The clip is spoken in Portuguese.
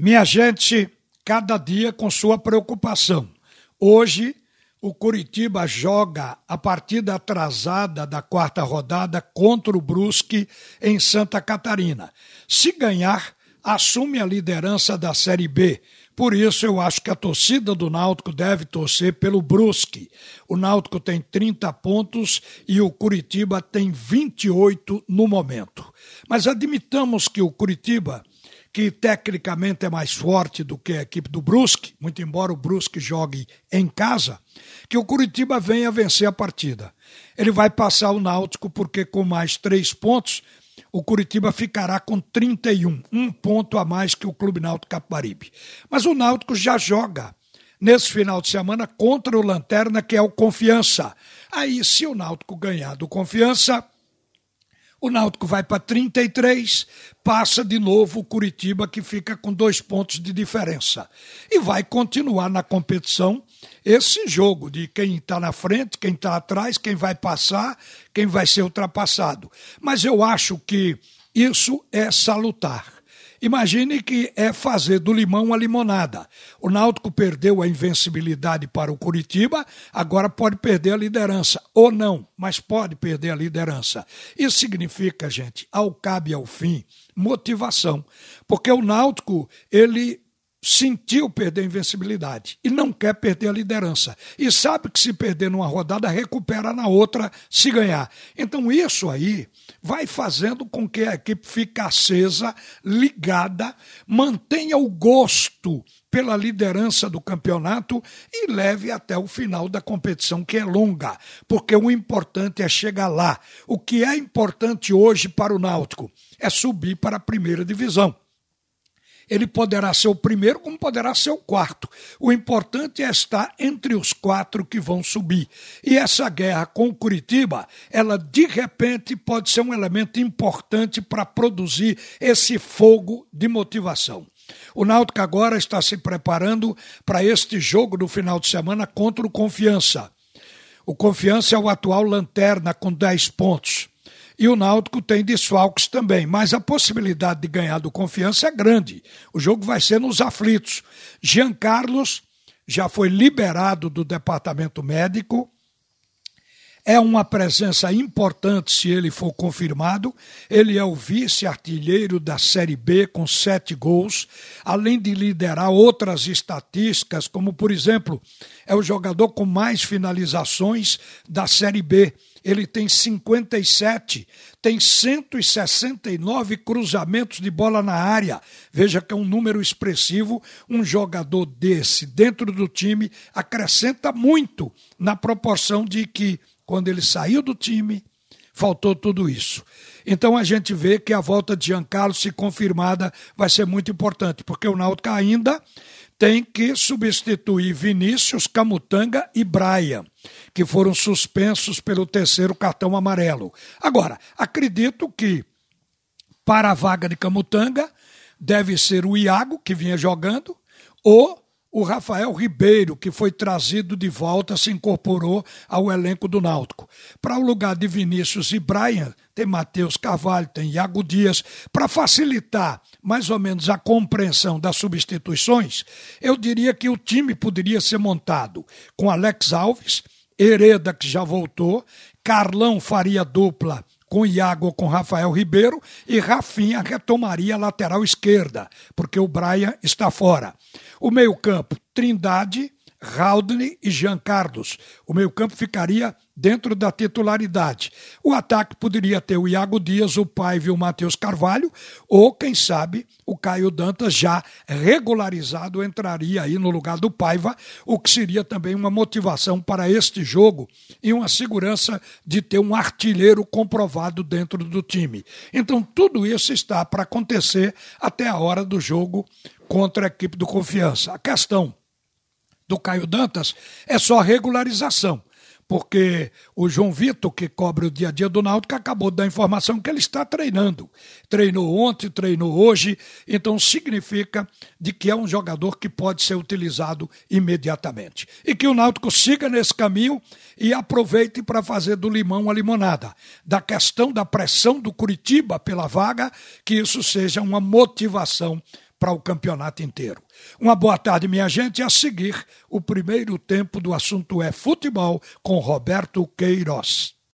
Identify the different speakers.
Speaker 1: Minha gente, cada dia com sua preocupação. Hoje, o Curitiba joga a partida atrasada da quarta rodada contra o Brusque em Santa Catarina. Se ganhar, assume a liderança da Série B. Por isso, eu acho que a torcida do Náutico deve torcer pelo Brusque. O Náutico tem 30 pontos e o Curitiba tem 28 no momento. Mas admitamos que o Curitiba que tecnicamente é mais forte do que a equipe do Brusque, muito embora o Brusque jogue em casa, que o Curitiba venha vencer a partida. Ele vai passar o Náutico porque com mais três pontos o Curitiba ficará com 31, um ponto a mais que o Clube Náutico Capibaribe. Mas o Náutico já joga nesse final de semana contra o Lanterna, que é o Confiança. Aí, se o Náutico ganhar do Confiança, o Náutico vai para 33, passa de novo o Curitiba, que fica com dois pontos de diferença. E vai continuar na competição esse jogo de quem está na frente, quem está atrás, quem vai passar, quem vai ser ultrapassado. Mas eu acho que isso é salutar. Imagine que é fazer do limão uma limonada. O Náutico perdeu a invencibilidade para o Curitiba, agora pode perder a liderança. Ou não, mas pode perder a liderança. Isso significa, gente, ao cabe ao fim, motivação. Porque o Náutico, ele sentiu perder a invencibilidade e não quer perder a liderança. E sabe que se perder numa rodada, recupera na outra se ganhar. Então, isso aí vai fazendo com que a equipe fique acesa, ligada, mantenha o gosto pela liderança do campeonato e leve até o final da competição, que é longa, porque o importante é chegar lá. O que é importante hoje para o Náutico é subir para a primeira divisão ele poderá ser o primeiro, como poderá ser o quarto. O importante é estar entre os quatro que vão subir. E essa guerra com o Curitiba, ela de repente pode ser um elemento importante para produzir esse fogo de motivação. O Náutico agora está se preparando para este jogo do final de semana contra o Confiança. O Confiança é o atual lanterna com 10 pontos e o Náutico tem desfalques também, mas a possibilidade de ganhar do Confiança é grande. O jogo vai ser nos aflitos. Jean Carlos já foi liberado do departamento médico. É uma presença importante se ele for confirmado. Ele é o vice-artilheiro da Série B com sete gols, além de liderar outras estatísticas, como, por exemplo, é o jogador com mais finalizações da Série B ele tem 57, tem 169 cruzamentos de bola na área. Veja que é um número expressivo. Um jogador desse dentro do time acrescenta muito na proporção de que, quando ele saiu do time, faltou tudo isso. Então a gente vê que a volta de Giancarlo, se confirmada, vai ser muito importante, porque o Náutico ainda tem que substituir Vinícius, Camutanga e Brian, que foram suspensos pelo terceiro cartão amarelo. Agora, acredito que para a vaga de Camutanga deve ser o Iago, que vinha jogando, ou o Rafael Ribeiro, que foi trazido de volta, se incorporou ao elenco do Náutico. Para o lugar de Vinícius e Brian, tem Matheus Carvalho, tem Iago Dias. Para facilitar mais ou menos a compreensão das substituições, eu diria que o time poderia ser montado com Alex Alves, Hereda, que já voltou, Carlão faria dupla com Iago ou com Rafael Ribeiro e Rafinha retomaria a lateral esquerda, porque o Brian está fora. O meio-campo, Trindade, Haldane e Jean Carlos. O meio-campo ficaria dentro da titularidade. O ataque poderia ter o Iago Dias, o Paiva e o Matheus Carvalho, ou, quem sabe, o Caio Dantas já regularizado entraria aí no lugar do Paiva, o que seria também uma motivação para este jogo e uma segurança de ter um artilheiro comprovado dentro do time. Então, tudo isso está para acontecer até a hora do jogo contra a equipe do Confiança. A questão do Caio Dantas é só regularização, porque o João Vitor, que cobre o dia a dia do Náutico, acabou de dar informação que ele está treinando. Treinou ontem, treinou hoje, então significa de que é um jogador que pode ser utilizado imediatamente. E que o Náutico siga nesse caminho e aproveite para fazer do limão a limonada. Da questão da pressão do Curitiba pela vaga, que isso seja uma motivação para o campeonato inteiro. Uma boa tarde, minha gente. A seguir, o primeiro tempo do assunto é futebol com Roberto Queiroz.